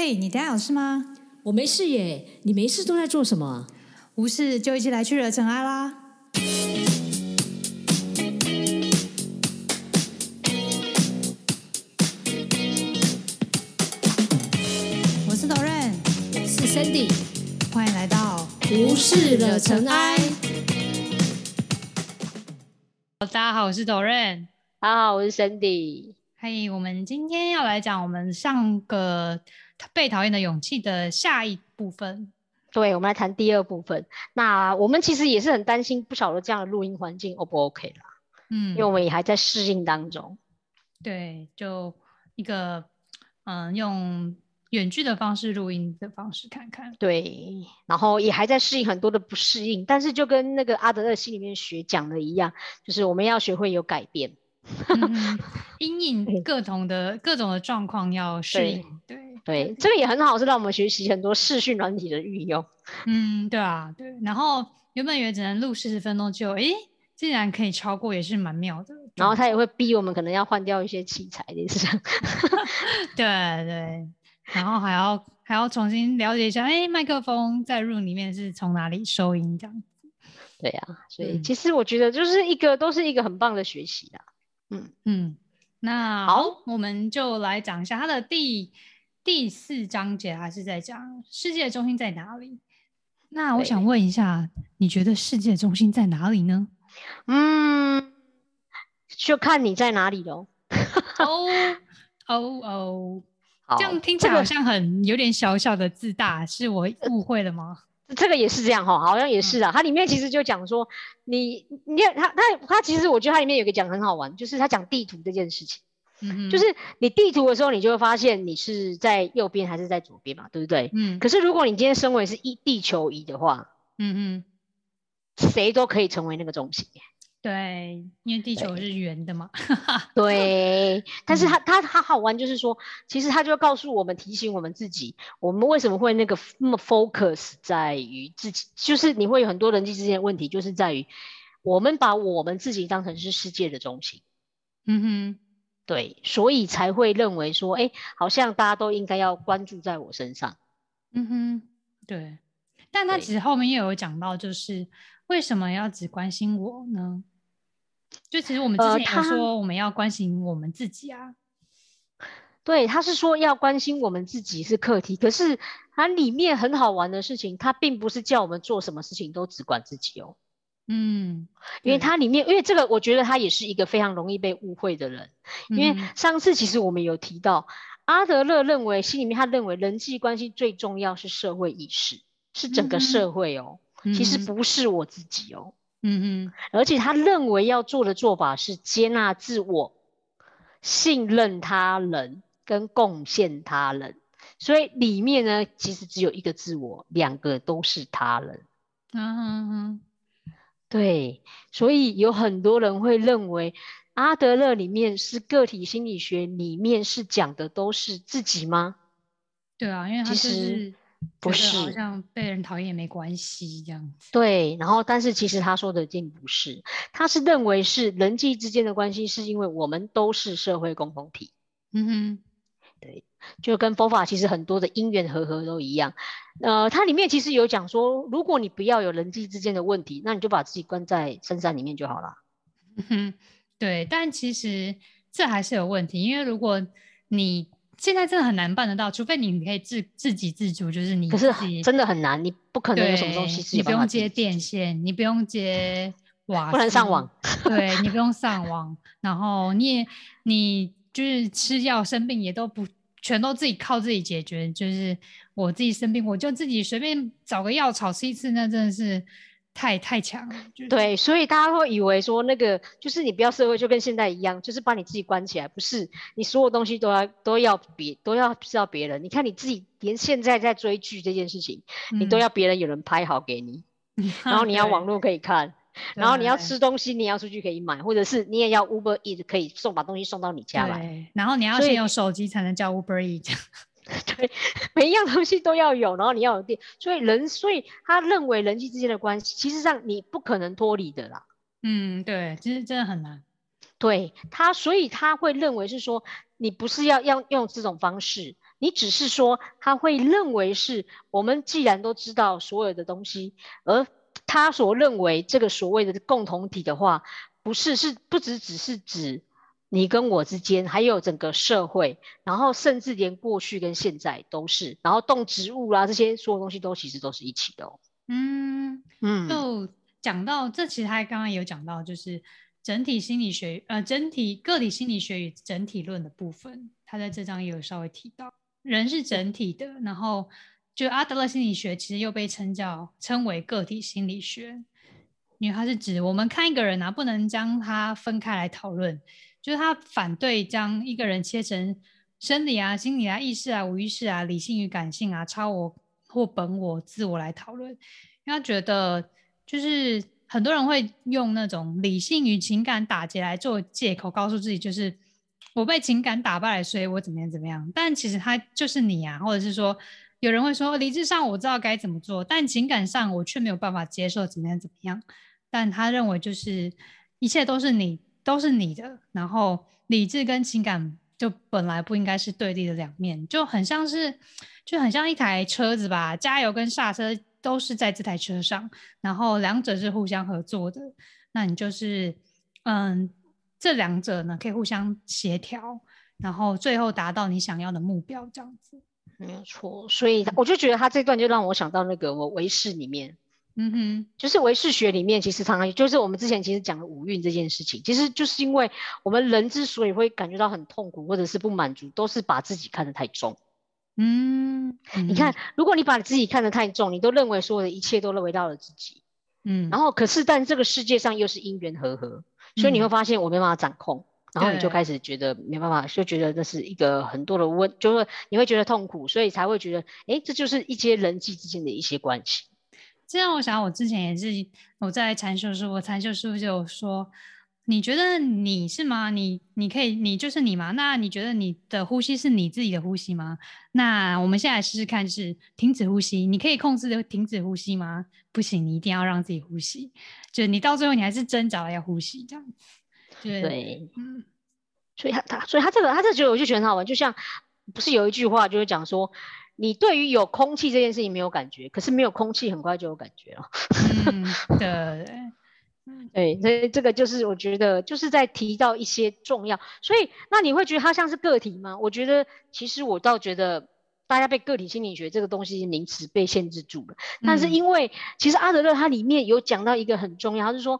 嘿，你等下有事吗？我没事耶，你没事都在做什么？无事就一起来去惹尘埃啦！我是 Doren，是 Sandy，欢迎来到无事惹尘埃。大家好，我是 Doren。大家好，我是 Sandy。嘿，我们今天要来讲我们上个被讨厌的勇气的下一部分。对，我们来谈第二部分。那我们其实也是很担心，不晓得这样的录音环境 O 不 OK 啦？嗯因为我们也还在适应当中。对，就一个嗯，用远距的方式录音的方式看看。对，然后也还在适应很多的不适应，但是就跟那个阿德勒心里面学讲的一样，就是我们要学会有改变。嗯，因应各种的各种的状况要适应。对对，这个也很好，是让我们学习很多视讯软体的运用。嗯，对啊，对。然后原本以为只能录四十分钟，就诶，竟然可以超过，也是蛮妙的。然后他也会逼我们可能要换掉一些器材，类似这样。对对，然后还要还要重新了解一下，哎，麦克风在 room 里面是从哪里收音这样。对呀、所以嗯其实我觉得就是一个都是一个很棒的学习啦。嗯，嗯，那好我们就来讲一下它的第第四章节，还是在讲世界的中心在哪里。那我想问一下，你觉得世界的中心在哪里呢？嗯，就看你在哪里喽。哦哦哦，这样听起这个来好像很有点小小的自大，是我误会了吗？这个也是这样哈，好像也是啊。它里面其实就讲说，你你看它它它其实我觉得它里面有一个讲很好玩，就是它讲地图这件事情，嗯，就是你地图的时候，你就会发现你是在右边还是在左边嘛，对不对？嗯可是如果你今天身为是一地球仪的话，嗯哼。谁都可以成为那个中心。对，因为地球是圆的嘛。对，但是嗯它它它好玩，就是说，其实它就告诉我们，提醒我们自己，我们为什么会那个那么 focus 在于自己，就是你会有很多人际之间的问题，就是在于我们把我们自己当成是世界的中心，嗯哼，对，所以才会认为说，哎，好像大家都应该要关注在我身上。嗯哼，对。但他对其实后面也有讲到，就是为什么要只关心我呢？就其实我们之前有说我们要关心我们自己啊。对，他是说要关心我们自己是课题，可是它里面很好玩的事情，它并不是叫我们做什么事情都只管自己哦。嗯，因为对它里面，因为这个，我觉得他也是一个非常容易被误会的人。因为上次其实我们有提到，阿德勒认为心里面他认为人际关系最重要是社会意识，是整个社会哦，其实不是我自己哦。嗯嗯，而且他认为要做的做法是接纳自我、信任他人跟贡献他人。所以里面呢，其实只有一个自我，两个都是他人。嗯哼哼，对，所以有很多人会认为阿德勒里面是个体心理学里面是讲的都是自己吗？对啊，因为他是不是好是像被人讨厌也没关系这样子。对，然后但是其实他说的并不是，他是认为是人际之间的关系，是因为我们都是社会共同体，嗯哼，就跟佛法其实很多的因缘和合都一样。呃，它里面其实有讲说，如果你不要有人际之间的问题，那你就把自己关在深山里面就好了。嗯哼，对，但其实这还是有问题，因为如果你现在真的很难办得到，除非你可以自自给自足，就是你可是真的很难，你不可能有什么东西是你不用接电线，你不用接瓦，不能上网，对你不用上网，然后你也你就是吃药生病也都不全都自己靠自己解决，就是我自己生病我就自己随便找个药草吃一次，那真的是太太强了，对，所以大家会以为说那个就是你不要社会，就跟现在一样，就是把你自己关起来，不是你所有东西都要都要别都要知道别人。你看你自己连现在在追剧这件事情，你都嗯要别人有人拍好给你，然后你要网络可以看，然后你要吃东西，你要出去可以买，或者是你也要 Uber Eat 可以送把东西送到你家来，对，然后你要先有手机才能叫 Uber Eat。对，每一样东西都要有，然后你要有电，所以人，所以他认为人际之间的关系，其实上你不可能脱离的啦。嗯，对，其实真的很难。对他，所以他会认为是说，你不是要要用这种方式，你只是说他会认为是我们既然都知道所有的东西，而他所认为这个所谓的共同体的话，不是是不只只是指你跟我之间，还有整个社会，然后甚至连过去跟现在都是，然后动植物啦这些所有东西都其实都是一起的哦。嗯嗯，就讲到这，其实他刚刚有讲到，就是整体心理学，呃，整体个体心理学与整体论的部分，他在这章也有稍微提到，人是整体的，然后就阿德勒心理学其实又被称叫称为个体心理学，因为它是指我们看一个人啊，不能将他分开来讨论，就是他反对将一个人切成生理啊、心理啊、意识啊、无意识啊、理性与感性啊、超我或本我、自我来讨论。因为他觉得，就是很多人会用那种理性与情感打结来做借口，告诉自己就是我被情感打败了，所以我怎么样怎么样。但其实他就是你啊，或者是说，有人会说理智上我知道该怎么做，但情感上我却没有办法接受怎么样怎么样。但他认为就是一切都是你，都是你的，然后理智跟情感就本来不应该是对立的两面，就很像是就很像一台车子吧，加油跟刹车。都是在这台车上，然后两者是互相合作的。那你就是，嗯，这两者呢可以互相协调，然后最后达到你想要的目标，这样子没有错。所以我就觉得他这段就让我想到那个我维氏里面，嗯哼，就是维氏学里面其实常常就是我们之前其实讲的五蕴这件事情，其实就是因为我们人之所以会感觉到很痛苦或者是不满足，都是把自己看得太重。嗯，你看，如果你把自己看得太重，你都认为所有的一切都围绕了自己，嗯，然后可是，但这个世界上又是因缘和合，所以你会发现我没办法掌控，然后你就开始觉得没办法，就觉得那是一个很多的问，就是你会觉得痛苦，所以才会觉得，哎，这就是一些人际之间的一些关系。这样，我想我之前也是我在禅修师，我禅修师傅就有说。你觉得你是吗？你你可以，你就是你吗？那你觉得你的呼吸是你自己的呼吸吗？那我们现在试试看，是停止呼吸。你可以控制的停止呼吸吗？不行，你一定要让自己呼吸。就你到最后，你还是挣扎要呼吸这样。对，嗯。所以他他所以他这个他这觉得我就觉得很好玩，就像不是有一句话就是讲说，你对于有空气这件事情没有感觉，可是没有空气很快就有感觉了。嗯，对。对，所以这个就是我觉得就是在提到一些重要，所以那你会觉得它像是个体吗？我觉得其实我倒觉得大家被个体心理学这个东西名词被限制住了。但是因为其实阿德勒他里面有讲到一个很重要，他是说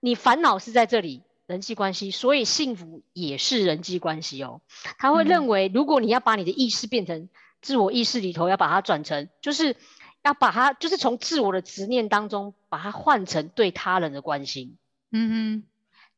你烦恼是在这里人际关系，所以幸福也是人际关系哦。他会认为如果你要把你的意识变成自我意识里头，要把它转成就是。要把它，就是从自我的执念当中，把它换成对他人的关心，嗯哼，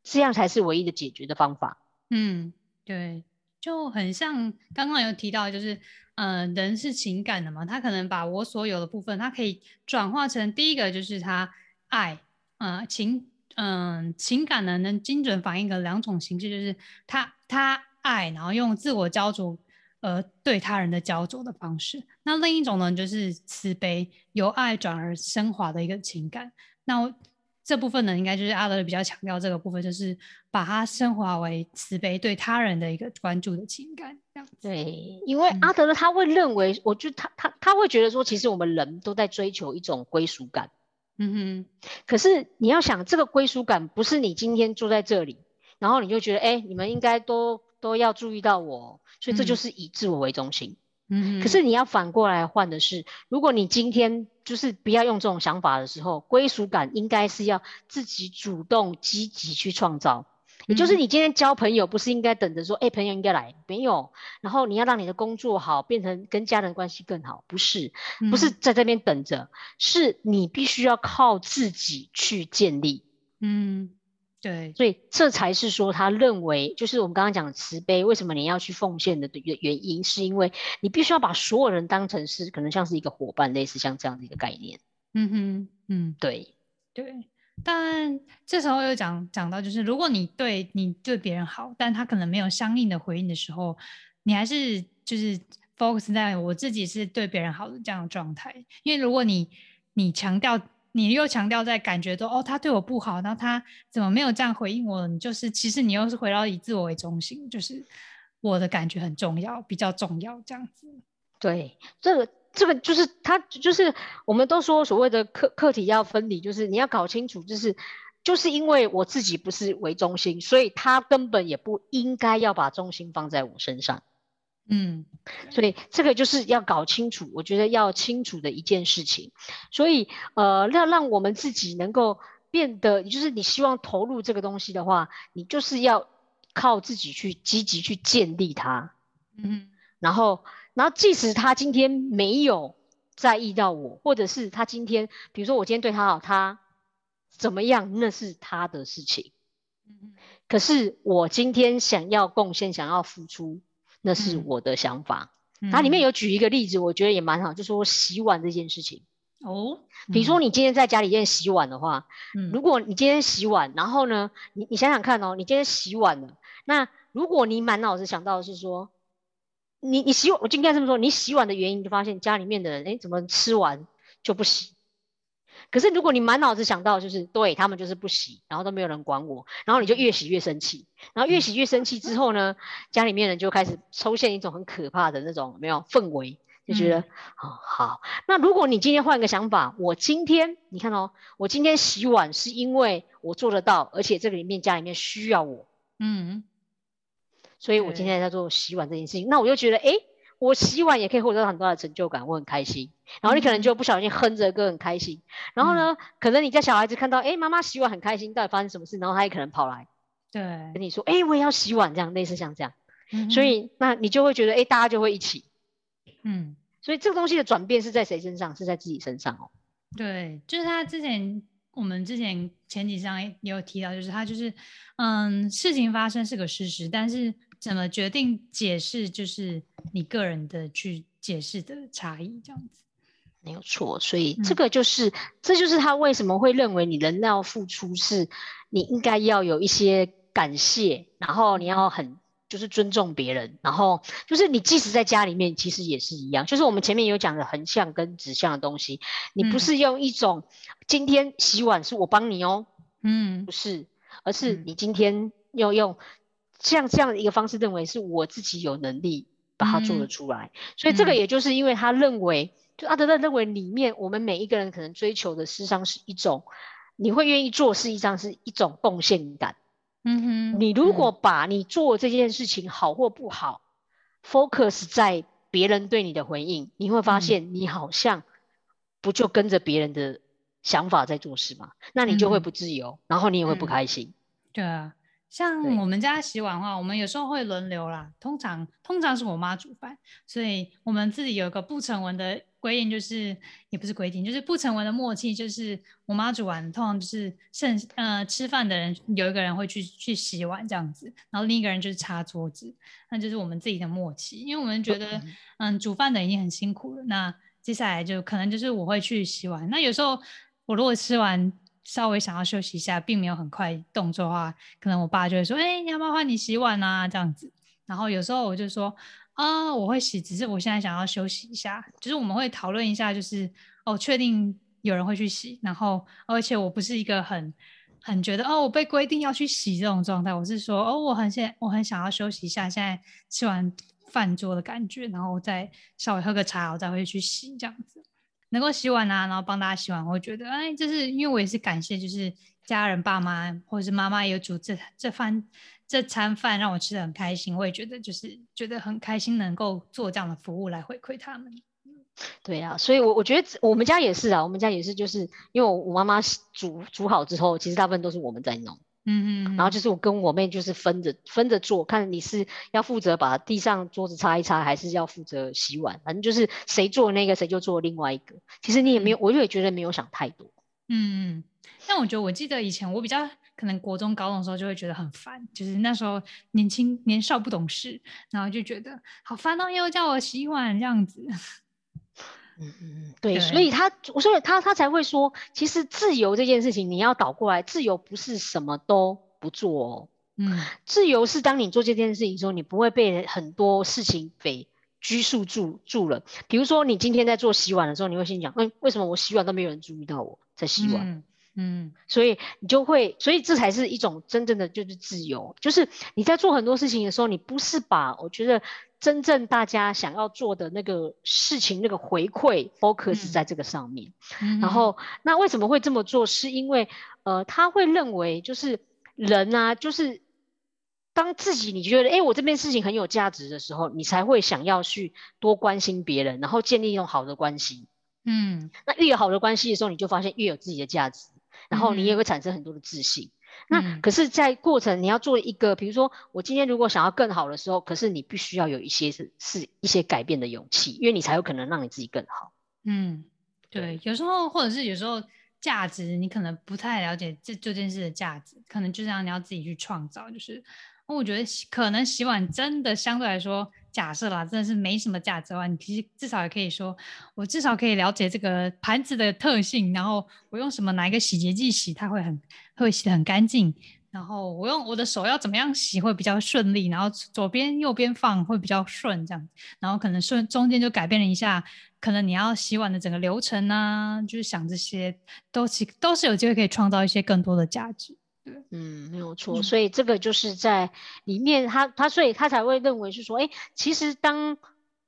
这样才是唯一的解决的方法。嗯，对，就很像刚刚有提到，就是，呃，人是情感的嘛，他可能把我所有的部分，他可以转化成第一个就是他爱，呃，情，嗯，情感呢能精准反映的两种形式，就是他他爱，然后用自我焦灼。呃，对他人的焦灼的方式。那另一种呢，就是慈悲，由爱转而升华的一个情感。那这部分呢，应该就是阿德勒比较强调这个部分，就是把它升华为慈悲，对他人的一个关注的情感。这样对，因为阿德勒他会认为，我就他他他会觉得说，其实我们人都在追求一种归属感。嗯哼。可是你要想，这个归属感不是你今天住在这里，然后你就觉得，哎，你们应该都都要注意到我。所以这就是以自我为中心，嗯，可是你要反过来换的是，如果你今天就是不要用这种想法的时候，归属感应该是要自己主动积极去创造。也就是你今天交朋友，不是应该等着说，哎，朋友应该来，没有。然后你要让你的工作好，变成跟家人关系更好，不是，不是在这边等着，是你必须要靠自己去建立，嗯。对，所以这才是说他认为，就是我们刚刚讲的慈悲，为什么你要去奉献的原原因，是因为你必须要把所有人当成是可能像是一个伙伴，类似像这样的一个概念。嗯哼，嗯，对。对。但这时候又讲讲到，就是如果你对你对别人好，但他可能没有相应的回应的时候，你还是就是 focus 在我自己是对别人好的这样的状态。因为如果你你强调。你又强调在感觉到哦，他对我不好，然后他怎么没有这样回应我？你就是其实你又是回到以自我为中心，就是我的感觉很重要，比较重要这样子。对，这个这个就是他就是我们都说所谓的课课题要分离，就是你要搞清楚，就是就是因为我自己不是为中心，所以他根本也不应该要把重心放在我身上。嗯，所以这个就是要搞清楚，我觉得要清楚的一件事情。所以呃，要让我们自己能够变得，就是你希望投入这个东西的话，你就是要靠自己去积极去建立它。嗯然后，然后即使他今天没有在意到我，或者是他今天，比如说我今天对他好，他怎么样，那是他的事情。嗯可是我今天想要贡献，想要付出，那是嗯我的想法。嗯，它里面有举一个例子，我觉得也蛮好，就说洗碗这件事情。哦，比如说你今天在家里面洗碗的话，嗯，如果你今天洗碗，然后呢，你你想想看哦，你今天洗碗了，那如果你满脑子想到的是说，你你洗碗，我就应该这么说，你洗碗的原因，你就发现家里面的人，哎，怎么吃完就不洗？可是如果你满脑子想到就是对他们就是不洗，然后都没有人管我，然后你就越洗越生气，然后越洗越生气之后呢，家里面人就开始出现一种很可怕的那种没有氛围，就觉得、嗯哦好。那如果你今天换个想法，我今天你看哦，我今天洗碗是因为我做得到，而且这个里面家里面需要我，嗯所以我今天在做洗碗这件事情。那我就觉得，哎，我洗碗也可以获得很多的成就感，我很开心。然后你可能就不小心哼着歌很开心。然后呢，可能你家小孩子看到，哎，妈妈洗碗很开心，到底发生什么事？然后他也可能跑来对，跟你说，哎，我也要洗碗，这样类似像这样。嗯所以那你就会觉得，哎，大家就会一起。嗯。所以这个东西的转变是在谁身上？是在自己身上哦。对，就是他之前我们之前前几章也有提到，就是他就是嗯，事情发生是个事实，但是怎么决定解释，就是你个人的去解释的差异，这样子。没有错，所以嗯。这个就是，这就是他为什么会认为你人要付出，是你应该要有一些感谢，然后你要很就是尊重别人，然后就是你即使在家里面，其实也是一样，就是我们前面有讲的横向跟直向的东西，你不嗯。是用一种今天洗碗是我帮你哦，嗯。不是，而是嗯。你今天要用像这样的一个方式，认为是我自己有能力把它做得嗯出来。所以这个嗯也就是因为他认为，就阿德勒认为里面我们每一个人可能追求的，事实上是一种你会愿意做，事实上是一种贡献感。嗯哼，你如嗯果把你做这件事情好或不好，focus 在别人对你的回应，你会发嗯现你好像不就跟着别人的想法在做事嘛？那你就会嗯不自由，然后你也会不嗯开心。对啊，像我们家洗碗的话，我们有时候会轮流啦。通常通常是我妈煮饭，所以我们自己有一个不成文的规定，就是也不是规定，就是不成文的默契，就是我妈煮完，通常就是剩呃吃饭的人有一个人会去去洗碗这样子，然后另一个人就是擦桌子，那就是我们自己的默契，因为我们觉得嗯煮饭的已经很辛苦了，那接下来就可能就是我会去洗碗。那有时候我如果吃完稍微想要休息一下，并没有很快动作的话，可能我爸就会说：“哎、你要不要换你洗碗啊？”这样子。然后有时候我就说：“啊，我会洗，只是我现在想要休息一下。”就是我们会讨论一下，就是哦，确定有人会去洗，然后而且我不是一个很很觉得哦，我被规定要去洗这种状态，我是说哦，我很现我很想要休息一下，现在吃完饭桌的感觉，然后再稍微喝个茶，我再会去洗这样子。能够洗碗啊，然后帮大家洗碗，我觉得，哎，就是因为我也是感谢，就是家人、爸妈或者是妈妈有煮这这饭这餐饭让我吃的很开心，我也觉得就是觉得很开心，能够做这样的服务来回馈他们。对啊，所以我，我觉得我们家也是啊，我们家也是，就是因为我我妈妈煮煮好之后，其实大部分都是我们在弄。嗯嗯，然后就是我跟我妹就是分着分着做，看你是要负责把地上桌子擦一擦，还是要负责洗碗，反正就是谁做那个谁就做另外一个。其实你也没有，我也觉得没有想太多。嗯嗯，但我觉得我记得以前我比较可能国中高中的时候就会觉得很烦，就是那时候年轻年少不懂事，然后就觉得好烦哦，又叫我洗碗这样子。嗯嗯嗯，对，对。所以他，所以他他才会说，其实自由这件事情你要倒过来，自由不是什么都不做哦，嗯。自由是当你做这件事情的时候，你不会被很多事情给拘束住住了。比如说，你今天在做洗碗的时候，你会心想，嗯，为什么我洗碗都没有人注意到我在洗碗？嗯嗯所以你就会，所以这才是一种真正的就是自由，就是你在做很多事情的时候，你不是把我觉得真正大家想要做的那个事情那个回馈 focus 嗯在这个上面。嗯，然后那为什么会这么做？是因为呃，他会认为就是人啊，就是当自己你觉得哎，诶我这边事情很有价值的时候，你才会想要去多关心别人，然后建立一种好的关系。嗯那越有好的关系的时候，你就发现越有自己的价值，然后你也嗯会产生很多的自信。那嗯可是，在过程你要做一个，比如说我今天如果想要更好的时候，可是你必须要有一些是是一些改变的勇气，因为你才有可能让你自己更好。嗯，对，有时候或者是有时候价值你可能不太了解这这件事的价值，可能就这样你要自己去创造。就是我觉得可能洗碗真的相对来说，假设啦，真的是没什么价值的话，你其实至少也可以说，我至少可以了解这个盘子的特性，然后我用什么哪一个洗洁剂洗，它会很会洗得很干净。然后我用我的手要怎么样洗会比较顺利，然后左边右边放会比较顺这样，然后可能顺中间就改变了一下，可能你要洗碗的整个流程啊，就是想这些都其都是有机会可以创造一些更多的价值。嗯，没有错。嗯所以这个就是在里面他，他所以他才会认为是说，哎，其实当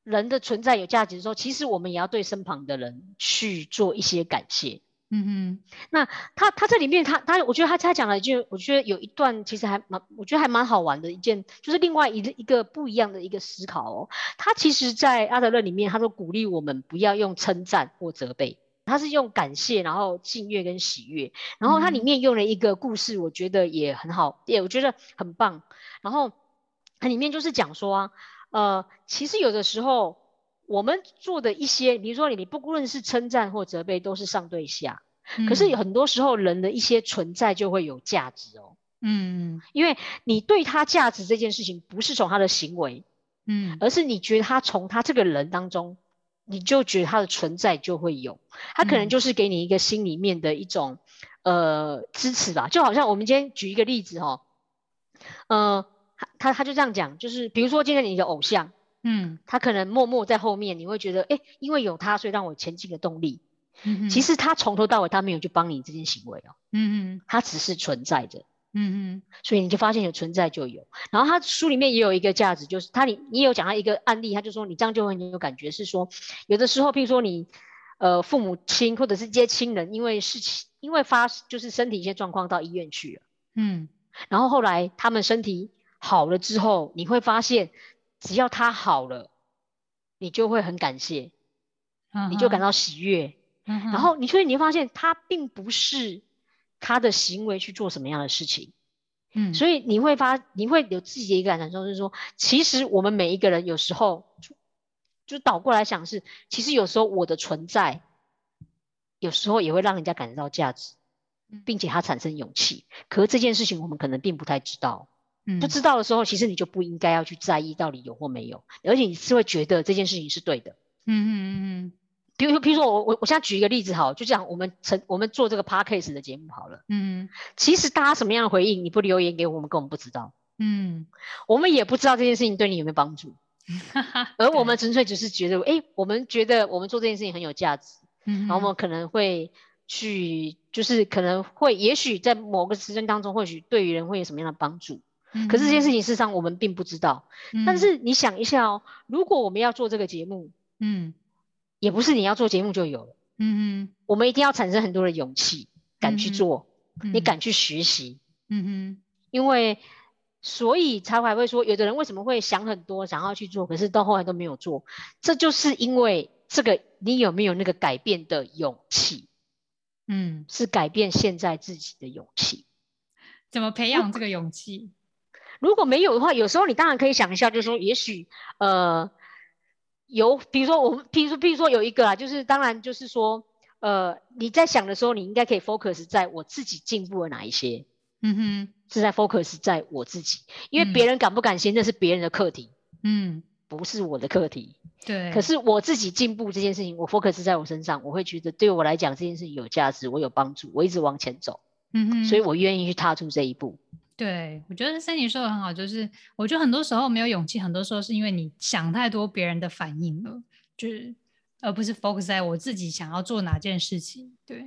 人的存在有价值的时候，其实我们也要对身旁的人去做一些感谢。嗯哼，那他他这里面他他，我觉得他他讲了一句，我觉得有一段其实还蛮，我觉得还蛮好玩的一件，就是另外一个一个不一样的一个思考哦。他其实，在阿德勒里面，他都鼓励我们不要用称赞或责备，他是用感谢，然后敬悦跟喜悦。然后它里嗯面用了一个故事，我觉得也很好，也我觉得很棒。然后它里面就是讲说啊，呃，其实有的时候我们做的一些，比如说你你不论是称赞或责备，都是上对下。可是有很多时候，人的一些存在就会有价值哦，嗯因为你对他价值这件事情，不是从他的行为，嗯而是你觉得他从他这个人当中，你就觉得他的存在就会有，他可能嗯就是给你一个心里面的一种呃支持吧，就好像我们今天举一个例子哦，呃，他他他就这样讲，就是比如说今天你的偶像，嗯他可能默默在后面，你会觉得，哎，因为有他，所以让我前进的动力。嗯哼，其实他从头到尾他没有去帮你这件行为哦，嗯嗯他只是存在着。嗯嗯。所以你就发现有存在就有。然后他书里面也有一个价值，就是他你你有讲到一个案例，他就说你这样就会很有感觉，是说有的时候，譬如说你呃父母亲或者是接亲人，因为事情因为发就是身体一些状况到医院去了，嗯。然后后来他们身体好了之后，你会发现只要他好了，你就会很感谢，嗯，你就感到喜悦，嗯，然后你所以你会发现他并不是他的行为去做什么样的事情。嗯，所以你会发，你会有自己的一个感受，就是说，其实我们每一个人有时候就就倒过来想是，其实有时候我的存在，有时候也会让人家感觉到价值嗯，并且它产生勇气。可是这件事情我们可能并不太知道，嗯不知道的时候，其实你就不应该要去在意到底有或没有，而且你是会觉得这件事情是对的。嗯嗯嗯嗯比如，比如说我我我现在举一个例子好了，就讲我们成我们做这个 podcast 的节目好了，嗯其实大家什么样的回应，你不留言给我们，根本不知道。嗯我们也不知道这件事情对你有没有帮助，嗯，哈哈，而我们纯粹只是觉得，哎，我们觉得我们做这件事情很有价值，嗯，然后我们可能会去，就是可能会，也许在某个时间当中，或许对于人会有什么样的帮助。嗯，可是这件事情事实上我们并不知道。嗯，但是你想一下哦，如果我们要做这个节目，嗯也不是你要做节目就有了，嗯我们一定要产生很多的勇气，敢去嗯做，嗯，你敢去学习，嗯哼因为。所以才还会说，有的人为什么会想很多，想要去做，可是到后来都没有做，这就是因为这个你有没有那个改变的勇气，嗯，是改变现在自己的勇气。怎么培养这个勇气？如果没有的话，有时候你当然可以想一下，就是说，也许呃，有，比如说我们，比如说，比如说有一个啊，就是当然就是说，呃，你在想的时候，你应该可以 focus 在我自己进步了哪一些，嗯哼，是在 focus 在我自己，因为嗯。别人敢不敢先，那是别人的课题，嗯，不是我的课题。对，可是我自己进步这件事情，我 focus 在我身上，我会觉得对我来讲这件事情有价值，我有帮助，我一直往前走，嗯哼，所以我愿意去踏出这一步。对，我觉得森尼说的很好，就是我觉得很多时候没有勇气，很多时候是因为你想太多别人的反应了，就是而不是 focus 在我自己想要做哪件事情。对，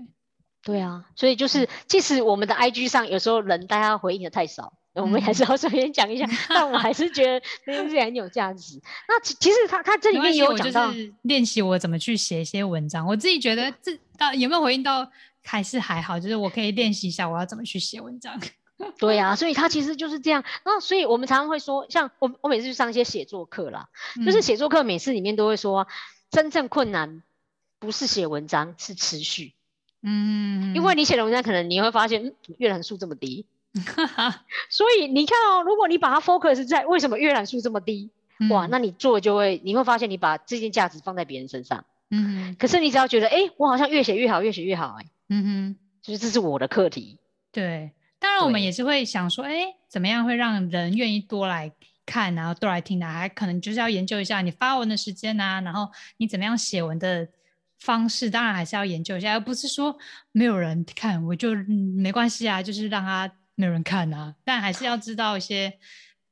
对啊，所以就是即使我们的 IG 上有时候人大家回应的太少。我们还是要首先讲一下，但我还是觉得 那件事很有价值。那其其实他他这里面也有讲到练习我怎么去写一些文章。我自己觉得这到有没有回应到还是还好，就是我可以练习一下我要怎么去写文章。对啊，所以他其实就是这样。然后所以我们常常会说，像我我每次去上一些写作课啦，就是写作课每次里面都会说，真正困难不是写文章，是持续。嗯，因为你写的文章可能你会发现阅览数这么低。所以你看哦，如果你把它 focus 在为什么阅览数这么低，哇，那你做就会，你会发现你把这件价值放在别人身上，嗯，可是你只要觉得，哎，我好像越写越好，越写越好，哎，嗯哼，就是这是我的课题。对，当然我们也是会想说，哎，怎么样会让人愿意多来看，然后多来听呢？还可能就是要研究一下你发文的时间啊，然后你怎么样写文的方式，当然还是要研究一下，而不是说没有人看我就没关系啊，就是让他。没有人看啊，但还是要知道一些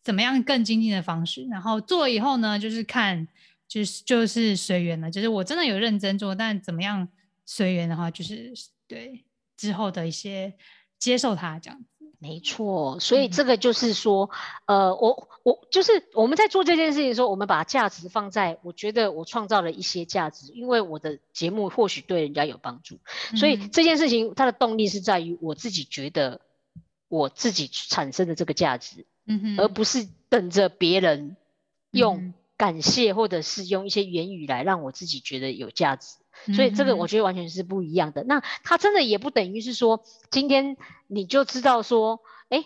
怎么样更精进的方式。然后做了以后呢，就是看，就是就是随缘了。就是我真的有认真做，但怎么样随缘的话，就是对之后的一些接受它这样子。没错，所以这个就是说，呃，我我就是我们在做这件事情的时候，我们把价值放在我觉得我创造了一些价值，因为我的节目或许对人家有帮助，所以这件事情它的动力是在于我自己觉得。我自己产生的这个价值，而不是等着别人用感谢或者是用一些言语来让我自己觉得有价值，所以这个我觉得完全是不一样的。那它真的也不等于是说，今天你就知道说，哎，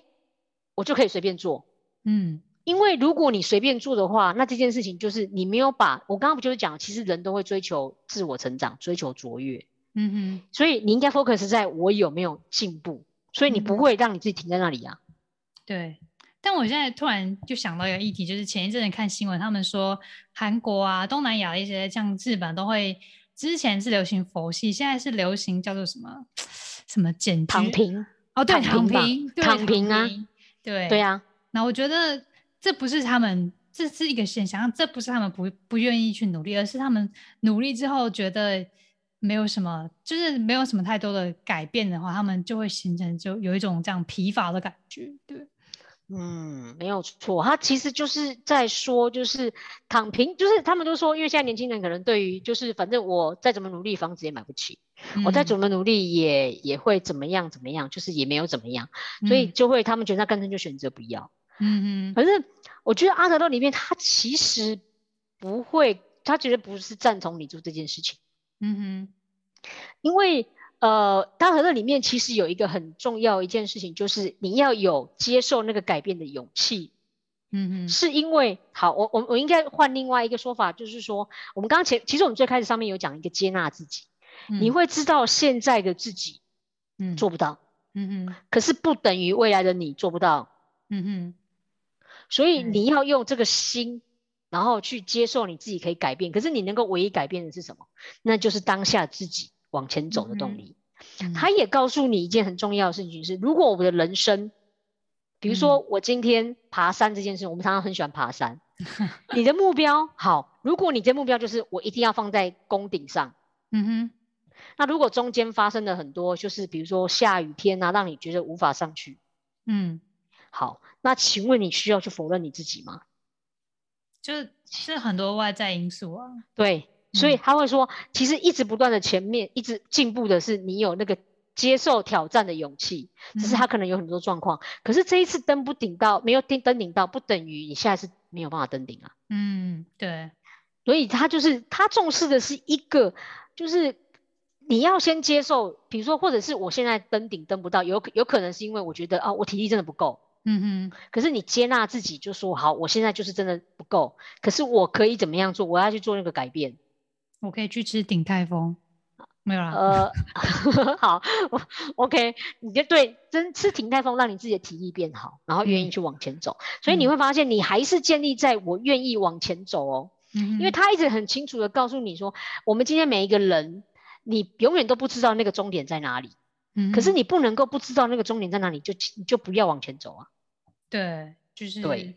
我就可以随便做，嗯，因为如果你随便做的话，那这件事情就是你没有把我刚刚不就是讲，其实人都会追求自我成长，追求卓越，嗯哼，所以你应该 focus 在我有没有进步。所以你不会让你自己停在那里呀？对。但我现在突然就想到一个议题，就是前一阵子看新闻，他们说韩国啊、东南亚一些像日本都会，之前是流行佛系，现在是流行叫做什么什么简躺平哦，对，躺平，躺平啊，对对呀。那我觉得这不是他们，这是一个现象，这不是他们不不愿意去努力，而是他们努力之后觉得。没有什么，就是没有什么太多的改变的话，他们就会形成就有一种这样疲乏的感觉，对。嗯，没有错，他其实就是在说，就是躺平，就是他们都说，因为现在年轻人可能对于就是反正我再怎么努力，房子也买不起，我再怎么努力也也会怎么样怎么样，就是也没有怎么样，所以就会他们觉得他干脆就选择不要。嗯嗯。反正我觉得阿德勒里面他其实不会，他觉得不是赞同你做这件事情。嗯哼，因为呃，大和乐里面其实有一个很重要一件事情，就是你要有接受那个改变的勇气。嗯嗯，是因为好，我我我应该换另外一个说法，就是说，我们刚刚前其实我们最开始上面有讲一个接纳自己，你会知道现在的自己，嗯，做不到，嗯嗯，可是不等于未来的你做不到，嗯嗯，所以你要用这个心。然后去接受你自己可以改变，可是你能够唯一改变的是什么？那就是当下自己往前走的动力。他也告诉你一件很重要的事情是：如果我们的人生，比如说我今天爬山这件事，我们常常很喜欢爬山。你的目标好，如果你的目标就是我一定要放在宫顶上，嗯哼。那如果中间发生了很多，就是比如说下雨天啊，让你觉得无法上去，嗯，好，那请问你需要去否认你自己吗？就是很多外在因素啊，对，所以他会说，其实一直不断的前面一直进步的是你有那个接受挑战的勇气，只是他可能有很多状况，可是这一次登不顶到，没有登登顶到，不等于你下次没有办法登顶啊。嗯，对，所以他就是他重视的是一个，就是你要先接受，比如说或者是我现在登顶登不到，有有可能是因为我觉得啊，我体力真的不够。嗯哼，可是你接纳自己，就说好，我现在就是真的不够，可是我可以怎么样做？我要去做那个改变，我可以去吃鼎泰丰，没有啦。呃，好，OK，你就对，真吃鼎泰丰，让你自己的体力变好，然后愿意去往前走。所以你会发现，你还是建立在我愿意往前走哦，嗯因为他一直很清楚的告诉你说，我们今天每一个人，你永远都不知道那个终点在哪里，嗯，可是你不能够不知道那个终点在哪里，就你就不要往前走啊。对，就是对，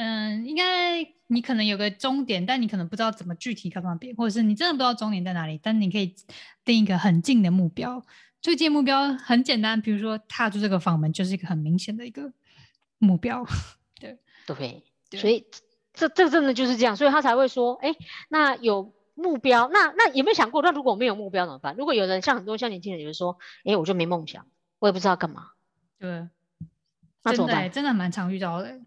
嗯，应该你可能有个终点，但你可能不知道怎么具体靠那边，或者是你真的不知道终点在哪里，但你可以定一个很近的目标，最近目标很简单，比如说踏出这个房门就是一个很明显的一个目标。对，对所以这这真的就是这样，所以他才会说，哎，那有目标，那那有没有想过，那如果没有目标怎么办？如果有人像很多像年轻人，有人说，哎，我就没梦想，我也不知道干嘛，对，那怎么办真的欸？真的蛮常遇到的欸。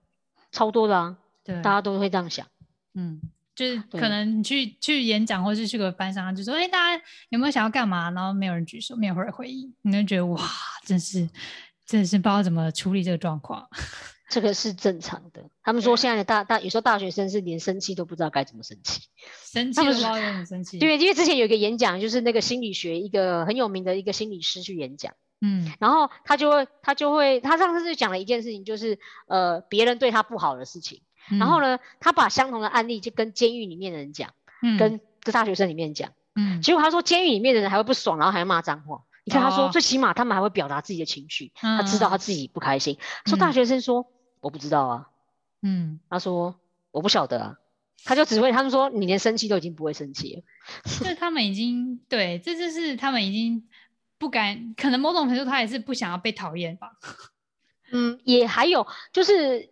超多的啊，对，大家都会这样想。嗯，就是可能你去去演讲，或是去个班上，就说：“哎、大家有没有想要干嘛？”然后没有人举手，没有人回应，你就觉得哇，真是真是不知道怎么处理这个状况。这个是正常的。他们说对现在的大大有时候大学生是连生气都不知道该怎么生气。生气不知道怎么生气。对，因为之前有一个演讲，就是那个心理学一个很有名的一个心理师去演讲，嗯。然后他就会他就会他上次就讲了一件事情，就是呃别人对他不好的事情，然后呢，他把相同的案例就跟监狱里面的人讲，嗯。跟跟大学生里面讲，嗯，结果他说监狱里面的人还会不爽，然后还会骂脏话。你看他说哦。最起码他们还会表达自己的情绪，他知道他嗯。自己不开心。说大嗯学生说我不知道啊，嗯，他说我不晓得啊，他就只会他们说你连生气都已经不会生气了。这他们已经对，这就是他们已经不敢，可能某种程度他也是不想要被讨厌吧。嗯，也还有就是，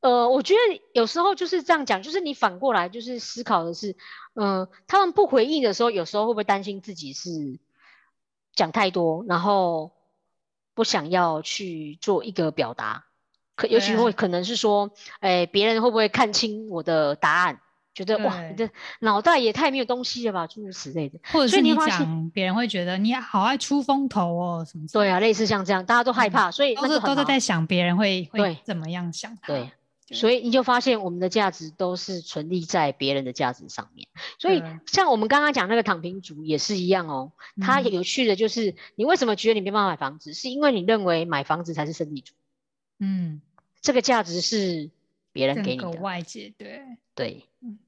呃，我觉得有时候就是这样讲，就是你反过来就是思考的是，嗯、他们不回应的时候，有时候会不会担心自己是讲太多，然后不想要去做一个表达，可尤其对啊会可能是说，哎，别人会不会看清我的答案？觉得哇，你的脑袋也太没有东西了吧，诸如此类的。或者是你所以你发现讲，别人会觉得你好爱出风头哦，什么对啊，类似像这样，大家都害嗯怕，所以，都是都是在想别人会会怎么样想他。对，对所以你就发现我们的价值都是存立在别人的价值上面。所以像我们刚刚讲那个躺平族也是一样哦。它嗯有趣的就是，你为什么觉得你没办法买房子，是因为你认为买房子才是胜利组，嗯，这个价值是别人给你的。外界对，对嗯，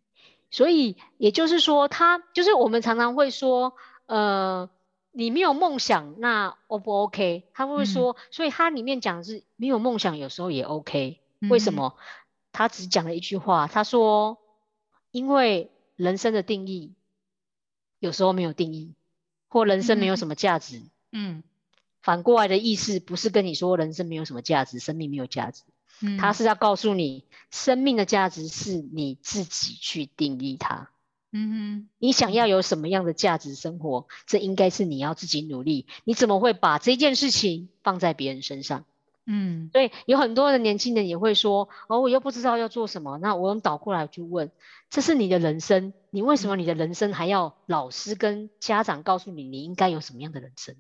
所以也就是说，他就是我们常常会说，呃，你没有梦想，那 O 不 OK？他会嗯说，所以他里面讲的是没有梦想，有时候也 OK。为什嗯么？他只讲了一句话，他说：“因为人生的定义有时候没有定义，或人生没有嗯什么价值。嗯反过来的意思不是跟你说人生没有什么价值，生命没有价值，嗯，他是要告诉你，生命的价值是你自己去定义它。嗯哼你想要有什么样的价值生活，这应该是你要自己努力。你怎么会把这件事情放在别人身上？嗯所以有很多的年轻人也会说：“哦，我又不知道要做什么。”那我们倒过来去问：这是你的人生，你为什么你的人生还要老师跟家长告诉你你应该有什么样的人生？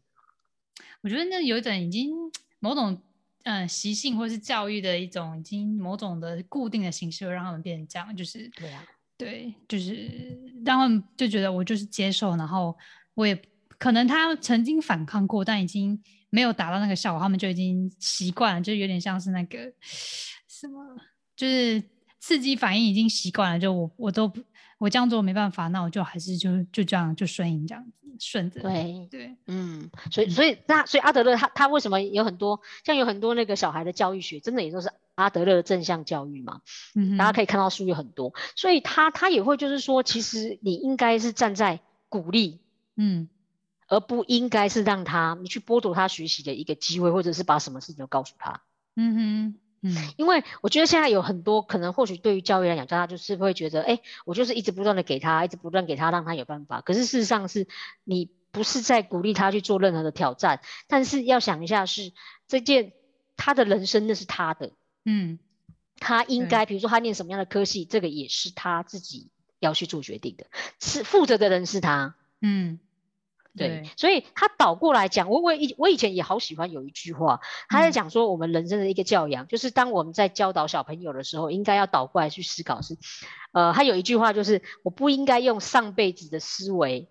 我觉得那有一种已经某种嗯、呃习性或是教育的一种已经某种的固定的形式，会让他们变成这样，就是对啊，对，就是让他们就觉得我就是接受，然后我也可能他曾经反抗过，但已经没有达到那个效果，他们就已经习惯了，就有点像是那个 什么，就是刺激反应已经习惯了，就我我都不我这样做没办法，那我就还是就就这样就顺应这样子顺着，对，对，嗯，所以所以那所以阿德勒他他为什么有很多像有很多那个小孩的教育学，真的也都是阿德勒的正向教育嘛？嗯哼，大家可以看到书有很多，所以他他也会就是说，其实你应该是站在鼓励。嗯而不应该是让他你去剥夺他学习的一个机会，或者是把什么事情都告诉他。嗯哼嗯。因为我觉得现在有很多可能，或许对于教育来讲，大家就是会觉得，哎，我就是一直不断的给他，一直不断给他，让他有办法。可是事实上是你不是在鼓励他去做任何的挑战，但是要想一下是这件他的人生那是他的，嗯。他应该比如说他念什么样的科系，这个也是他自己要去做决定的，是负责的人是他。嗯，对，所以他倒过来讲，我我以我以前也好喜欢有一句话，他在嗯。讲说我们人生的一个教养，就是当我们在教导小朋友的时候，应该要倒过来去思考是，呃，他有一句话就是我不应该用上辈子的思维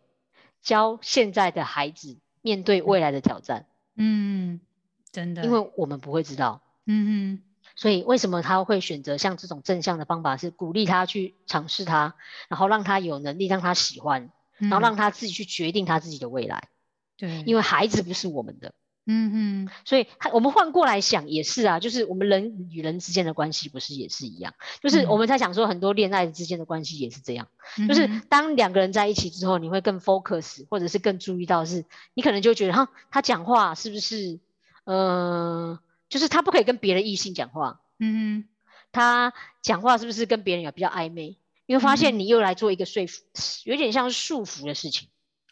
教现在的孩子面对未来的挑战，嗯，真的，因为我们不会知道。嗯嗯所以为什么他会选择像这种正向的方法，是鼓励他去尝试它，然后让他有能力，让他喜欢，哼，然后嗯让他自己去决定他自己的未来。对，因为孩子不是我们的。嗯嗯，所以他我们换过来想也是啊，就是我们人与人之间的关系不是也是一样？就是嗯我们在想说很多恋爱之间的关系也是这样，就是当两个人在一起之后，你会更 focus，或者是更注意到是，你可能就觉得哈，他讲话是不是，呃，就是他不可以跟别的异性讲话，嗯哼，他讲话是不是跟别人有比较暧昧？你会发嗯现你又来做一个说服，有点像是束缚的事情，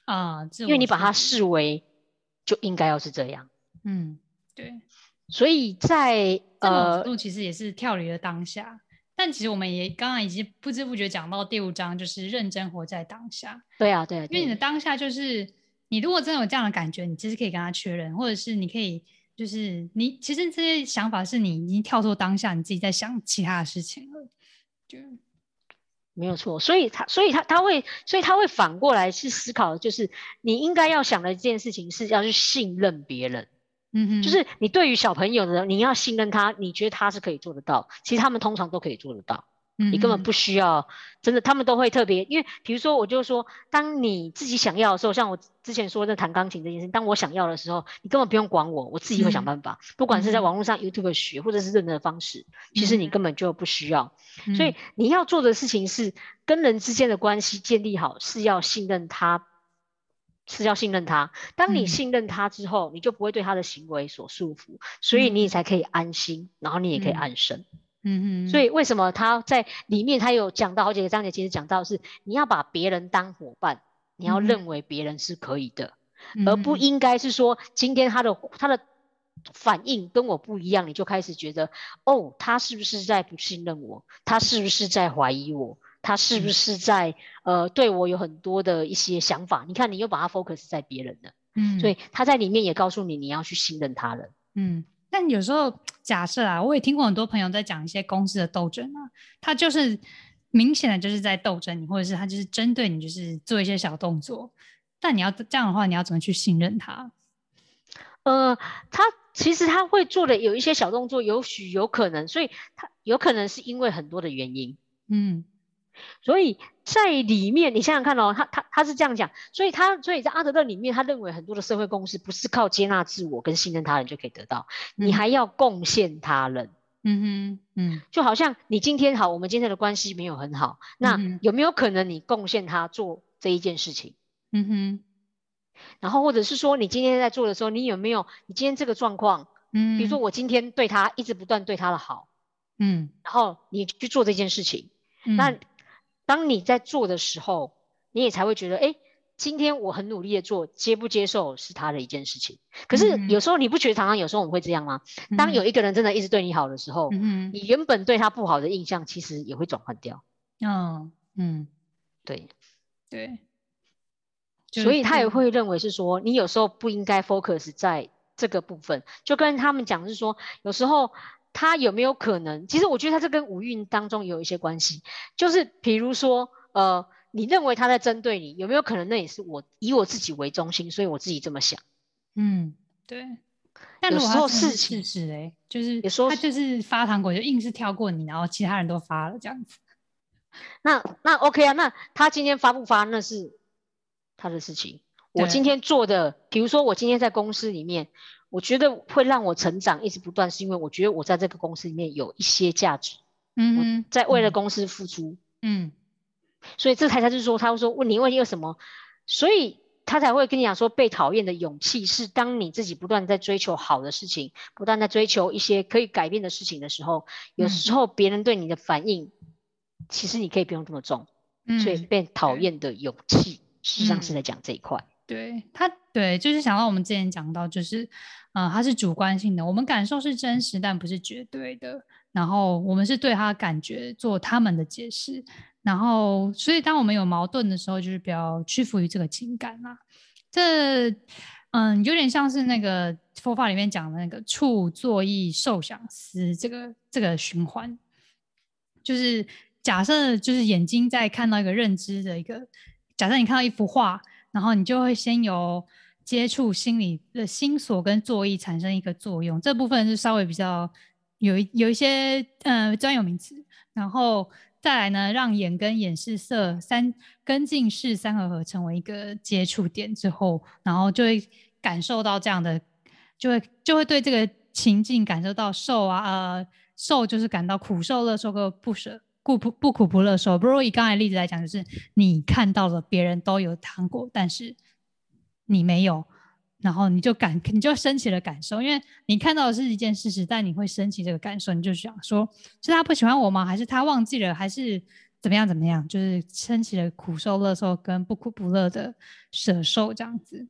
啊，因为你把它视为就应该要是这样，嗯，对，所以在呃，度其实也是跳离了当下。但其实我们也刚刚已经不知不觉讲到第五章，就是认真活在当下。对啊，对啊，因为你的对当下就是，你如果真的有这样的感觉，你其实可以跟他确认，或者是你可以，就是你其实这些想法是你已经跳脱当下，你自己在想其他的事情了。就没有错，所以他，所以他他会，所以他会反过来去思考，就是你应该要想的一件事情是要去信任别人，嗯哼，就是你对于小朋友的，你要信任他，你觉得他是可以做得到，其实他们通常都可以做得到。你根本嗯。不需要，真的，他们都会特别，因为比如说，我就说，当你自己想要的时候，像我之前说的弹钢琴这件事，当我想要的时候，你根本不用管我，我自己会想嗯。办法，不管是在嗯。网络上 YouTube 学，或者是任何的方式，其实你嗯。根本就不需要。哼，所以你要做的事情是跟人之间的关系建立好，是要信任他，是要信任他。当你嗯。信任他之后，你就不会对他的行为所束缚，所以你才可以安心，然后你也可以嗯。安生。嗯嗯，所以为什么他在里面他有讲到好几个章节，其实讲到是你要把别人当伙伴，你要认为别人是可以的，嗯而不应该是说今天他的他的反应跟我不一样，你就开始觉得哦，他是不是在不信任我？他是不是在怀疑我？他是不嗯是在呃对我有很多的一些想法？你看，你又把他 focus 在别人了，嗯，所以他在里面也告诉你，你要去信任他人。嗯，但有时候假设啊，我也听过很多朋友在讲一些公司的斗争啊，他就是明显的就是在斗争你，或者是他就是针对你，就是做一些小动作。但你要这样的话，你要怎么去信任他？呃，他其实他会做的有一些小动作，有许有可能，所以他有可能是因为很多的原因，嗯所以在里面你想想看哦，他他他是这样讲，所以他所以在阿德勒里面，他认为很多的社会共识不是靠接纳自我跟信任他人就可以得到，你嗯。还要贡献他人。嗯哼嗯。就好像你今天好，我们今天的关系没有很好，那有没有可能你贡献他做这一件事情？嗯哼。然后或者是说你今天在做的时候，你有没有你今天这个状况，嗯，比如说我今天对他一直不断对他的好，嗯，然后你去做这件事情，嗯。那当你在做的时候，你也才会觉得，哎，今天我很努力的做，接不接受是他的一件事情。可是嗯有时候你不觉得常常有时候我们会这样吗？当有一个人真的一直对你好的时候，嗯你原本对他不好的印象其实也会转换掉。嗯嗯。对，对，所以他也是会认为是说，你有时候不应该 focus 在这个部分，就跟他们讲是说，有时候他有没有可能，其实我觉得他这跟五运当中有一些关系，就是比如说，呃，你认为他在针对你，有没有可能那也是我以我自己为中心，所以我自己这么想。嗯对。但有时候如果他真的事情事实哎，就是有时候他就是发糖果就硬是跳过你，然后其他人都发了这样子。那那 OK 啊，那他今天发不发那是他的事情。我今天做的，比如说我今天在公司里面，我觉得会让我成长一直不断，是因为我觉得我在这个公司里面有一些价值，嗯，在为了嗯。公司付出，嗯。所以这才才是说，他会说问你问为什么，所以他才会跟你讲说，被讨厌的勇气是当你自己不断在追求好的事情，不断在追求一些可以改变的事情的时候，有嗯。时候别人对你的反应，其实你可以不用这么重。嗯，所以被。讨对厌的勇气，实际上是嗯在讲这一块。对他，对，就是想到我们之前讲到，就是，呃，它是主观性的，我们感受是真实，但不是绝对的。然后我们是对他感觉做他们的解释。然后，所以当我们有矛盾的时候，就是比较屈服于这个情感啦。这，嗯，有点像是那个佛法里面讲的那个处作意受想思这个这个循环，就是假设就是眼睛在看到一个认知的一个，假设你看到一幅画。然后你就会先由接触心理的心锁跟作意产生一个作用，这部分是稍微比较有有一些呃专有名词，然后再来呢，让眼跟眼视色三跟近视三合合成为一个接触点之后，然后就会感受到这样的就会就会对这个情境感受到受啊，呃，受就是感到苦受、乐受和不舍。不不不苦不乐受。不如以刚才例子来讲，就是你看到了别人都有糖果，但是你没有，然后你就感你就升起了感受，因为你看到的是一件事实，但你会升起这个感受，你就想说，是他不喜欢我吗？还是他忘记了？还是怎么样怎么样？就是升起了苦受、乐受跟不苦不乐的舍受这样子。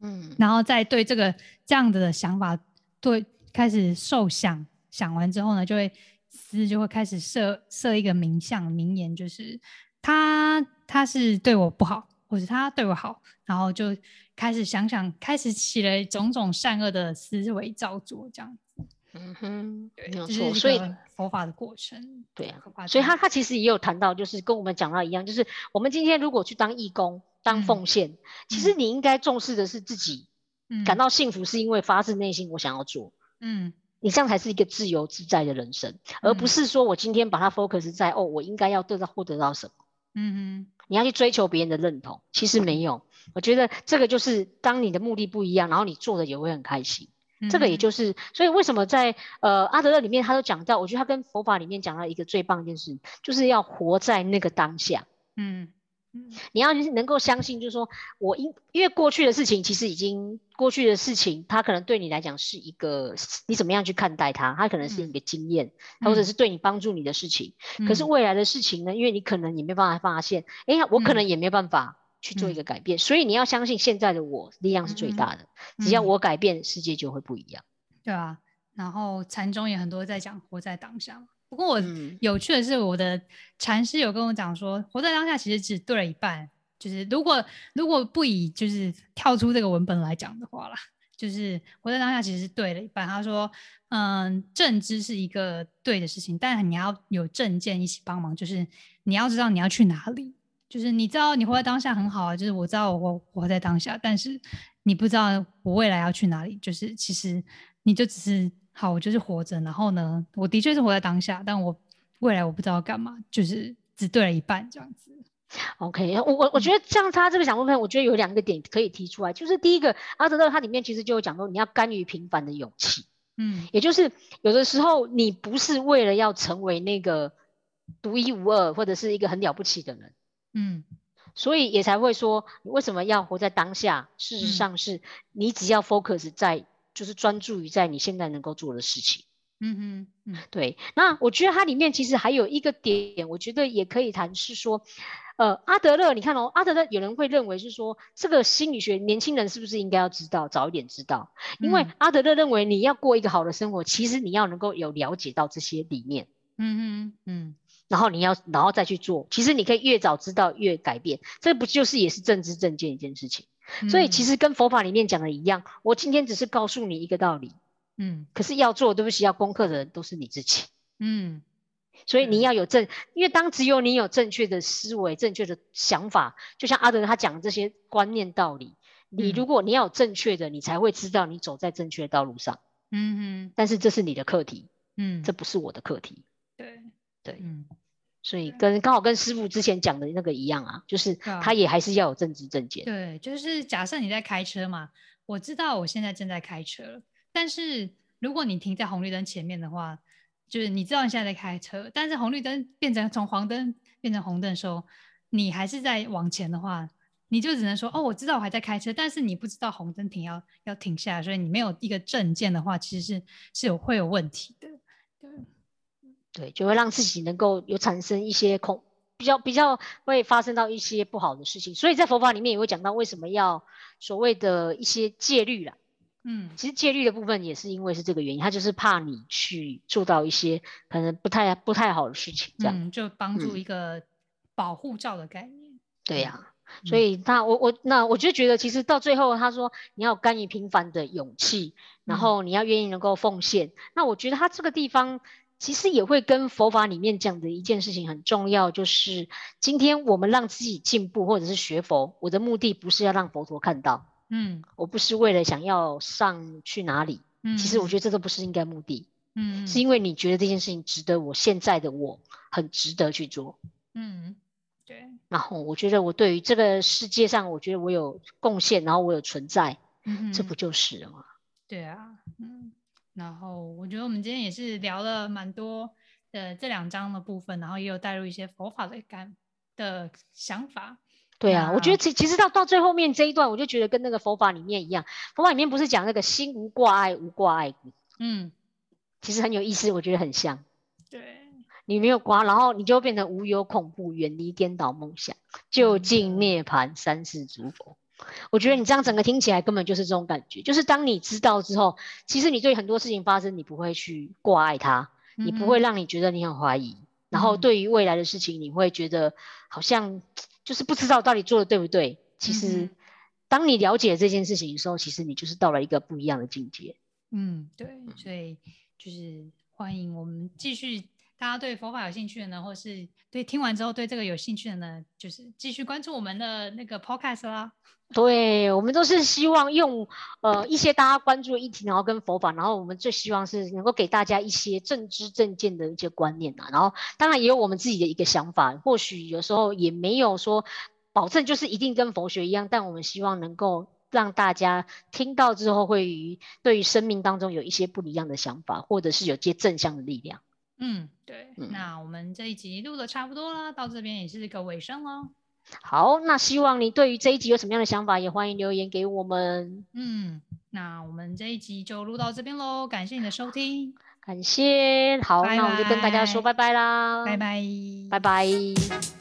嗯，然后再对这个这样子的想法，对开始受想，想完之后呢，就会。思就会开始设设一个名相名言，就是他他是对我不好，或者他对我好，然后就开始想想，开始起了种种善恶的思维造作，这样子。嗯哼，没有错。所以佛法的过程，对啊，所以他他其实也有谈到，就是跟我们讲到一样，就是我们今天如果去当义工、当奉献，其实你应该重视的是自己感到幸福，是因为发自内心我想要做。嗯。你这样才是一个自由自在的人生，而不是说我今天把它 focus 在哦，我应该要得到获得到什么？嗯哼，你要去追求别人的认同，其实没有。我觉得这个就是当你的目的不一样，然后你做的也会很开心。这个也就是，所以为什么在呃阿德勒里面他都讲到，我觉得他跟佛法里面讲到一个最棒一件事，就是要活在那个当下。嗯。你要能够相信，就是说我因因为过去的事情其实已经过去的事情，它可能对你来讲是一个你怎么样去看待它，它可能是一个经验，或者是对你帮助你的事情。可是未来的事情呢，因为你可能也没办法发现，哎呀，我可能也没办法去做一个改变，所以你要相信现在的我力量是最大的，只要我改变，世界就会不一样。对啊，然后禅宗也很多在讲活在当下。不过我有趣的是，我的禅师有跟我讲说，活在当下其实只对了一半。就是如果如果不以就是跳出这个文本来讲的话啦，就是活在当下其实是对了一半。他说，嗯，正知是一个对的事情，但你要有正见一起帮忙，就是你要知道你要去哪里。就是你知道你活在当下很好啊，就是我知道我活在当下，但是你不知道我未来要去哪里。就是其实你就只是。好，我就是活着。然后呢，我的确是活在当下，但我未来我不知道干嘛，就是只对了一半这样子。OK，我我我觉得像他这个想部分，我觉得有两个点可以提出来，就是第一个，阿德勒他里面其实就有讲到，你要甘于平凡的勇气。嗯，也就是有的时候你不是为了要成为那个独一无二或者是一个很了不起的人，嗯，所以也才会说，你为什么要活在当下？事实上是你只要 focus 在。就是专注于在你现在能够做的事情。嗯哼，嗯，对。那我觉得它里面其实还有一个点，我觉得也可以谈，是说，呃，阿德勒，你看哦，阿德勒有人会认为是说，这个心理学年轻人是不是应该要知道，早一点知道？因为阿德勒认为你要过一个好的生活，其实你要能够有了解到这些理念。嗯哼，嗯。然后你要，然后再去做。其实你可以越早知道越改变，这不就是也是政治正见一件事情？所以其实跟佛法里面讲的一样，我今天只是告诉你一个道理，嗯，可是要做，对不起，要攻克的人都是你自己，嗯，所以你。要有正，因为当只有你有正确的思维、正确的想法，就像阿德他讲的这些观念道理，你如果你要有正确的，你才会知道你走在正确的道路上，嗯哼，但是这是你的课题，嗯，这不是我的课题，对，对，嗯。所以跟刚好跟师傅之前讲的那个一样啊，就是他也还是要有正知正见。对，就是假设你在开车嘛，我知道我现在正在开车，但是如果你停在红绿灯前面的话，就是你知道你现在在开车，但是红绿灯变成从黄灯变成红灯的时候，你还是在往前的话，你就只能说哦，我知道我还在开车，但是你不知道红灯停要要停下来，所以你没有一个证件的话，其实是是有会有问题的。对。对，就会让自己能够有产生一些恐，比较比较会发生到一些不好的事情。所以在佛法里面也会讲到为什么要所谓的一些戒律啦。嗯，其实戒律的部分也是因为是这个原因，他就是怕你去做到一些可能不太不太好的事情，这样就帮助一个保护罩的概念。对呀，所以他我我那我就觉得其实到最后他说你要甘于平凡的勇气，然后你要愿意能够奉献。那我觉得他这个地方。其实也会跟佛法里面讲的一件事情很重要，就是今天我们让自己进步，或者是学佛，我的目的不是要让佛陀看到，嗯，我不是为了想要上去哪里，嗯，其实我觉得这都不是应该目的，嗯，是因为你觉得这件事情值得我现在的我很值得去做，嗯，对，然后我觉得我对于这个世界上，我觉得我有贡献，然后我有存在，嗯，这不就是了吗？对啊，嗯，然后我觉得我们今天也是聊了蛮多的这两章的部分，然后也有带入一些佛法的感的想法。对啊，我觉得其其实到到最后面这一段，我就觉得跟那个佛法里面一样，佛法里面不是讲那个心无挂碍，无挂碍故，嗯，其实很有意思，我觉得很像。对，你没有挂，然后你就会变成无有恐怖，远离颠倒梦想，就近涅槃，三世诸佛。我觉得你这样整个听起来根本就是这种感觉，就是当你知道之后，其实你对很多事情发生，你不会去挂碍它，你不会让你觉得你很怀疑，然后嗯。对于未来的事情，你会觉得好像就是不知道到底做的对不对。其嗯实，当你了解这件事情的时候，其实你就是到了一个不一样的境界。嗯，对，所以就是欢迎我们继续，大家对佛法有兴趣的呢，或是对听完之后对这个有兴趣的呢，就是继续关注我们的那个 podcast 啦。对，我们都是希望用呃一些大家关注的议题，然后跟佛法，然后我们最希望是能够给大家一些正知正见的一些观念啊，然后当然也有我们自己的一个想法，或许有时候也没有说保证就是一定跟佛学一样，但我们希望能够让大家听到之后会于对于生命当中有一些不一样的想法，或者是有些正向的力量。嗯，对，嗯那我们这一集录的差不多了，到这边也是一个尾声喽。好，那希望你对于这一集有什么样的想法，也欢迎留言给我们。嗯，那我们这一集就录到这边喽，感谢你的收听，感谢，好，拜那我们就跟大家说拜拜啦，拜拜，拜拜。